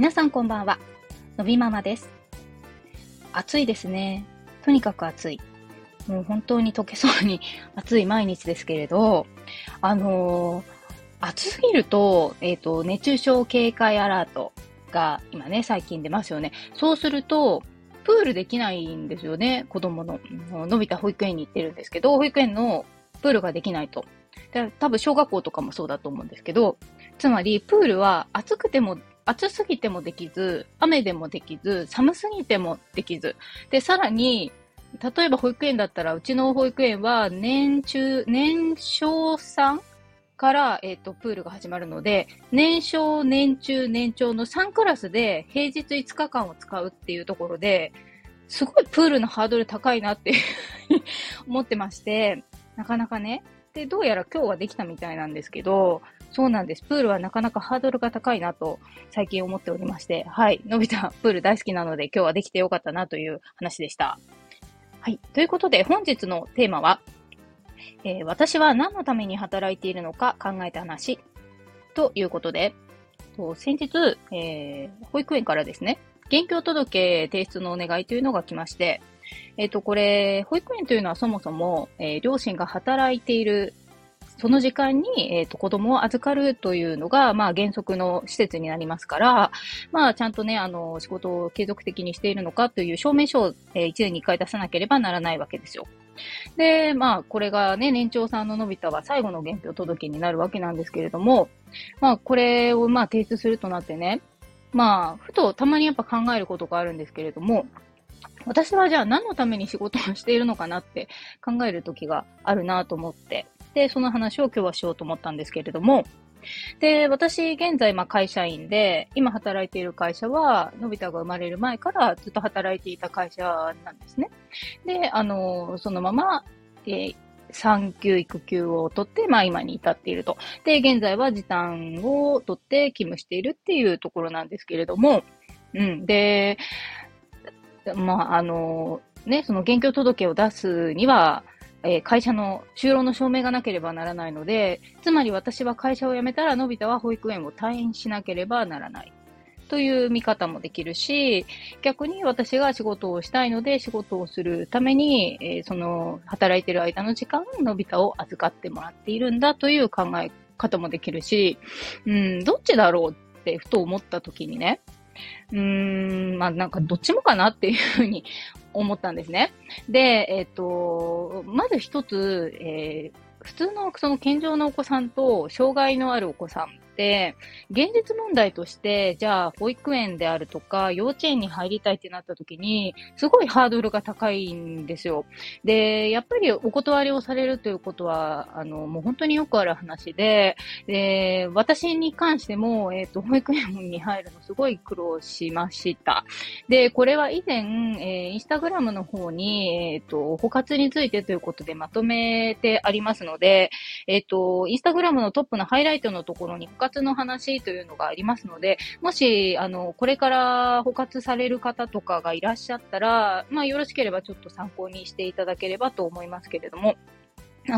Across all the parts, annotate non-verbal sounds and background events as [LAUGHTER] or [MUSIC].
皆さんこんばんは。のびママです。暑いですね。とにかく暑い。もう本当に溶けそうに [LAUGHS] 暑い毎日ですけれど、あのー、暑すぎると、えっ、ー、と、熱中症警戒アラートが今ね、最近出ますよね。そうすると、プールできないんですよね。子供の、のび太保育園に行ってるんですけど、保育園のプールができないと。多分小学校とかもそうだと思うんですけど、つまりプールは暑くても暑すぎてもできず、雨でもできず、寒すぎてもできず。で、さらに、例えば保育園だったら、うちの保育園は年中、年少さんから、えっ、ー、と、プールが始まるので、年少、年中、年長の3クラスで平日5日間を使うっていうところで、すごいプールのハードル高いなって思ってまして、なかなかね。で、どうやら今日はできたみたいなんですけど、そうなんです。プールはなかなかハードルが高いなと最近思っておりまして、はい。のび太プール大好きなので今日はできてよかったなという話でした。はい。ということで本日のテーマは、えー、私は何のために働いているのか考えた話ということで、と先日、えー、保育園からですね、現況届提出のお願いというのが来まして、えっ、ー、と、これ、保育園というのはそもそも、えー、両親が働いているその時間に、えっ、ー、と、子供を預かるというのが、まあ、原則の施設になりますから、まあ、ちゃんとね、あの、仕事を継続的にしているのかという証明書を、えー、1年に1回出さなければならないわけですよ。で、まあ、これがね、年長さんののび太は最後の現況届になるわけなんですけれども、まあ、これを、まあ、提出するとなってね、まあ、ふとたまにやっぱ考えることがあるんですけれども、私はじゃあ何のために仕事をしているのかなって考える時があるなと思って、で、その話を今日はしようと思ったんですけれども、で、私、現在、まあ、会社員で、今働いている会社は、のび太が生まれる前からずっと働いていた会社なんですね。で、あの、そのまま、えー、産休育休を取って、まあ今に至っていると。で、現在は時短を取って勤務しているっていうところなんですけれども、うん。で、まあ、あの、ね、その現況届を出すには、えー、会社の就労の証明がなければならないので、つまり私は会社を辞めたら、のび太は保育園を退院しなければならない。という見方もできるし、逆に私が仕事をしたいので仕事をするために、えー、その働いてる間の時間、のび太を預かってもらっているんだという考え方もできるし、うん、どっちだろうってふと思った時にね、うーん、まあなんかどっちもかなっていうふうに思ったんですね。で、えっ、ー、と、まず一つ、えー、普通のその健常のお子さんと障害のあるお子さん、現実問題として、じゃあ、保育園であるとか、幼稚園に入りたいってなった時に、すごいハードルが高いんですよ。で、やっぱりお断りをされるということは、あの、もう本当によくある話で、で、私に関しても、えっ、ー、と、保育園に入るのすごい苦労しました。で、これは以前、えー、インスタグラムの方に、えっ、ー、と、保活についてということでまとめてありますので、えっ、と、インスタグラムのトップのハイライトのところに保活の話というのがありますので、もし、あの、これから捕獲される方とかがいらっしゃったら、まあ、よろしければちょっと参考にしていただければと思いますけれども、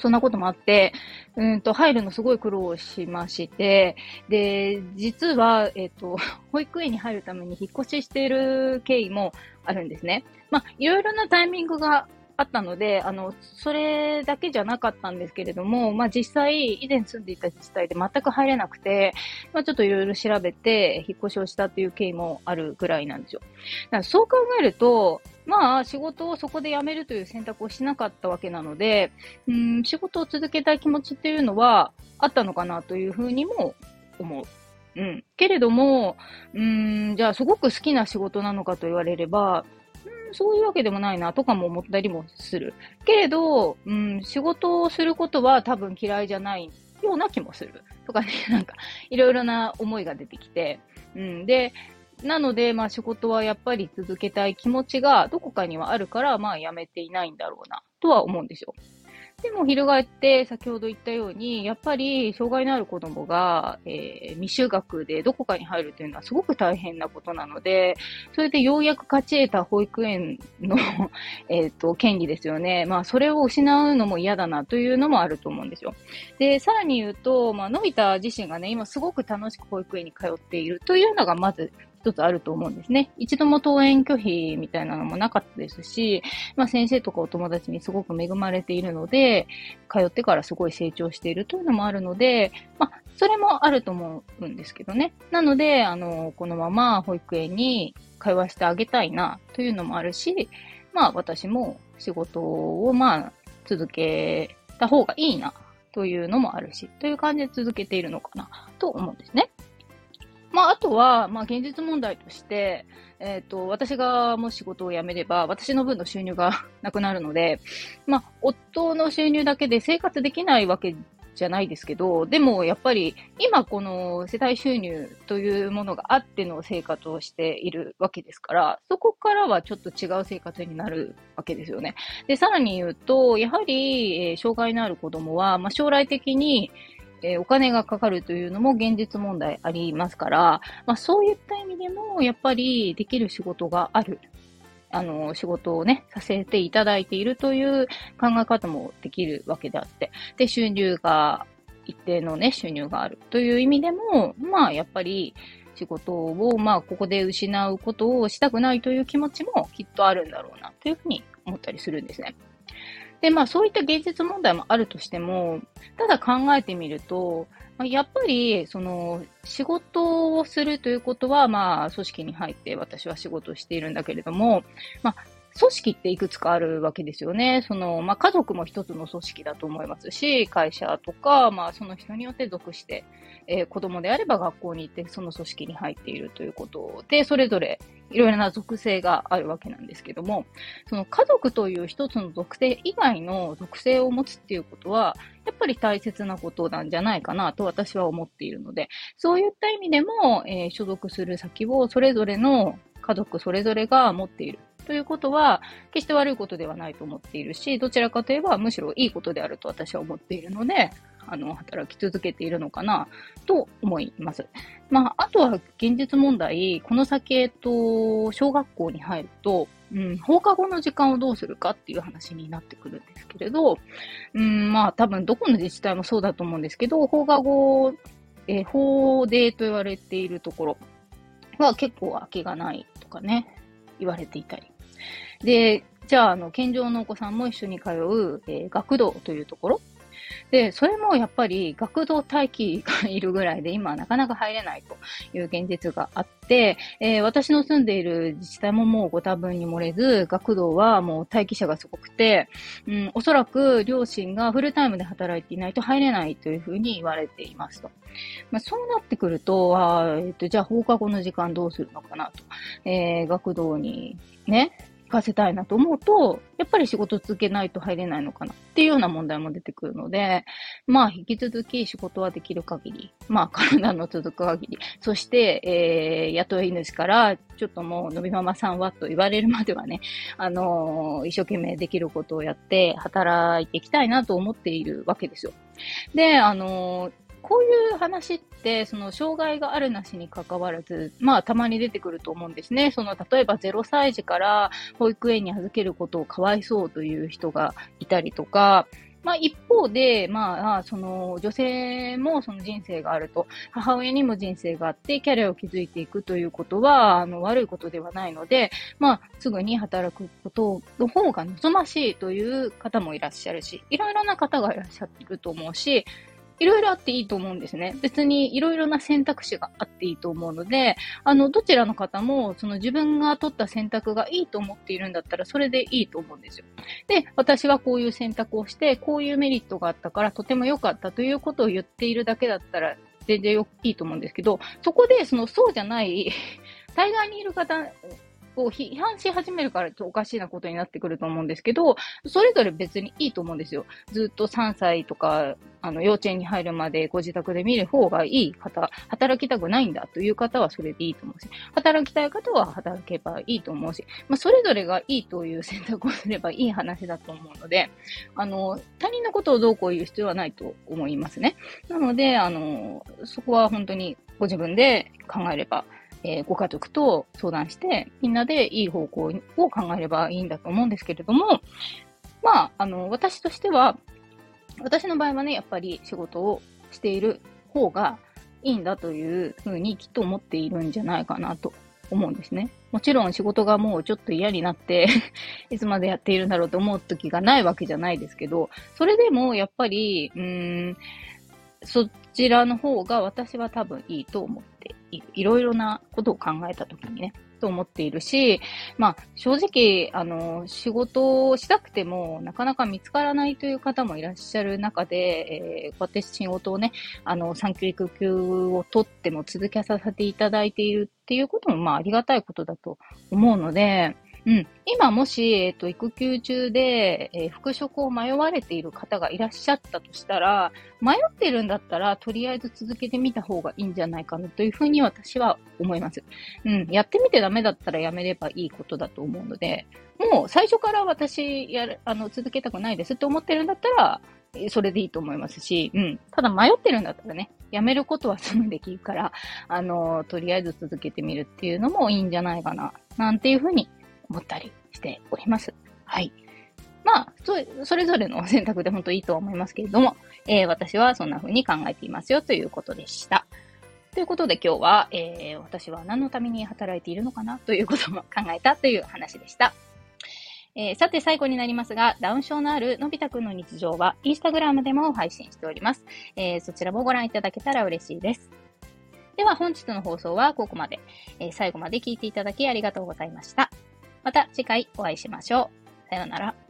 そんなこともあって、うんと、入るのすごい苦労しまして、で、実は、えっ、と、[LAUGHS] 保育園に入るために引っ越ししている経緯もあるんですね。まあ、いろいろなタイミングがあったので、あの、それだけじゃなかったんですけれども、まあ実際、以前住んでいた自治体で全く入れなくて、まあちょっといろいろ調べて、引っ越しをしたっていう経緯もあるぐらいなんですよ。だからそう考えると、まあ仕事をそこで辞めるという選択をしなかったわけなので、うん、仕事を続けたい気持ちっていうのはあったのかなというふうにも思う。うん。けれども、うん、じゃあすごく好きな仕事なのかと言われれば、そういうわけでもないなとかも思ったりもする。けれど、うん、仕事をすることは多分嫌いじゃないような気もする。とかね、[LAUGHS] なんか、いろいろな思いが出てきて。うん、で、なので、まあ仕事はやっぱり続けたい気持ちがどこかにはあるから、まあ辞めていないんだろうな、とは思うんですよ。でも、翻って、先ほど言ったように、やっぱり、障害のある子供が、えー、未就学でどこかに入るというのはすごく大変なことなので、それでようやく勝ち得た保育園の [LAUGHS] えっと、権利ですよね。まあ、それを失うのも嫌だなというのもあると思うんですよ。で、さらに言うと、まあ、のび太自身がね、今すごく楽しく保育園に通っているというのがまず一つあると思うんですね。一度も登園拒否みたいなのもなかったですし、まあ先生とかお友達にすごく恵まれているので、通ってからすごい成長しているというのもあるので、まあそれもあると思うんですけどね。なので、あの、このまま保育園に通わせてあげたいなというのもあるし、まあ私も仕事をまあ続けた方がいいなというのもあるし、という感じで続けているのかなと思うんですね。まあ、あとは、まあ、現実問題として、えっ、ー、と、私がもし仕事を辞めれば、私の分の収入が [LAUGHS] なくなるので、まあ、夫の収入だけで生活できないわけじゃないですけど、でもやっぱり今この世帯収入というものがあっての生活をしているわけですから、そこからはちょっと違う生活になるわけですよね。で、さらに言うと、やはり、えー、障害のある子供は、まあ、将来的に、えー、お金がかかるというのも現実問題ありますから、まあ、そういった意味でも、やっぱりできる仕事がある。あの、仕事をね、させていただいているという考え方もできるわけであって、で、収入が、一定のね、収入があるという意味でも、まあ、やっぱり、仕事を、まあ、ここで失うことをしたくないという気持ちもきっとあるんだろうな、というふうに思ったりするんですね。で、まあ、そういった現実問題もあるとしても、ただ考えてみると、やっぱり、その、仕事をするということは、まあ、組織に入って私は仕事をしているんだけれども、まあ、組織っていくつかあるわけですよね。その、まあ、家族も一つの組織だと思いますし、会社とか、まあ、その人によって属して、えー、子供であれば学校に行ってその組織に入っているということで、それぞれいろいろな属性があるわけなんですけども、その家族という一つの属性以外の属性を持つっていうことは、やっぱり大切なことなんじゃないかなと私は思っているので、そういった意味でも、えー、所属する先をそれぞれの家族それぞれが持っているということは、決して悪いことではないと思っているし、どちらかといえばむしろいいことであると私は思っているので、あの、働き続けているのかな、と思います。まあ、あとは現実問題、この先、えっと、小学校に入ると、うん、放課後の時間をどうするかっていう話になってくるんですけれど、うん、まあ多分どこの自治体もそうだと思うんですけど、放課後、えー、放デーと言われているところは結構空きがないとかね、言われていたり。で、じゃあ、あの、健常のお子さんも一緒に通う、えー、学童というところで、それもやっぱり学童待機がいるぐらいで今はなかなか入れないという現実があって、えー、私の住んでいる自治体ももうご多分に漏れず、学童はもう待機者がすごくて、うん、おそらく両親がフルタイムで働いていないと入れないというふうに言われていますと。まあ、そうなってくると、あえっ、と、じゃあ放課後の時間どうするのかなと。えー、学童にね、かせたいなと思うと、やっぱり仕事続けないと入れないのかなっていうような問題も出てくるので、まあ引き続き仕事はできる限り、まあ体の続く限り、そして、えー、雇い主からちょっともうのびママさんはと言われるまではね、あのー、一生懸命できることをやって働いていきたいなと思っているわけですよ。で、あのーこういう話って、その障害があるなしに関わらず、まあたまに出てくると思うんですね。その例えば0歳児から保育園に預けることをかわいそうという人がいたりとか、まあ一方で、まあ、その女性もその人生があると、母親にも人生があって、キャリアを築いていくということは、あの、悪いことではないので、まあ、すぐに働くことの方が望ましいという方もいらっしゃるし、いろいろな方がいらっしゃると思うし、いろいろあっていいと思うんですね。別にいろいろな選択肢があっていいと思うので、あの、どちらの方も、その自分が取った選択がいいと思っているんだったら、それでいいと思うんですよ。で、私はこういう選択をして、こういうメリットがあったから、とても良かったということを言っているだけだったら、全然いいと思うんですけど、そこで、その、そうじゃない [LAUGHS] 対岸にいる方を批判し始めるからちょっとおかしいなことになってくると思うんですけど、それぞれ別にいいと思うんですよ。ずっと3歳とか、あの、幼稚園に入るまでご自宅で見る方がいい方、働きたくないんだという方はそれでいいと思うし、働きたい方は働けばいいと思うし、まあ、それぞれがいいという選択をすればいい話だと思うので、あの、他人のことをどうこう言う必要はないと思いますね。なので、あの、そこは本当にご自分で考えればえー、ご家族と相談して、みんなでいい方向を考えればいいんだと思うんですけれども、まあ、あの、私としては、私の場合はね、やっぱり仕事をしている方がいいんだというふうにきっと思っているんじゃないかなと思うんですね。もちろん仕事がもうちょっと嫌になって [LAUGHS] いつまでやっているんだろうと思う時がないわけじゃないですけど、それでもやっぱり、うーん、そちらの方が私は多分いいと思ってい。ろいろなことを考えた時にね。と思っているし、まあ、正直、あの、仕事をしたくても、なかなか見つからないという方もいらっしゃる中で、えー、こうやって仕事をね、あの、産休育休を取っても続けさせていただいているっていうことも、まあ、ありがたいことだと思うので、うん。今もし、えっ、と、育休中で、えー、復職を迷われている方がいらっしゃったとしたら、迷ってるんだったら、とりあえず続けてみた方がいいんじゃないかなというふうに私は思います。うん。やってみてダメだったらやめればいいことだと思うので、もう最初から私、やる、あの、続けたくないですって思ってるんだったら、それでいいと思いますし、うん。ただ迷ってるんだったらね、やめることはすぐできるから、あの、とりあえず続けてみるっていうのもいいんじゃないかな、なんていうふうに思ったりしております。はい。まあ、そそれぞれの選択で本当いいとは思いますけれども、えー、私はそんな風に考えていますよということでした。ということで今日は、えー、私は何のために働いているのかな？ということも考えたという話でした。えー、さて最後になりますが、ダウン症のあるのび太くんの日常は、インスタグラムでも配信しております。えー、そちらもご覧いただけたら嬉しいです。では本日の放送はここまで。え、最後まで聞いていただきありがとうございました。また次回お会いしましょう。さようなら。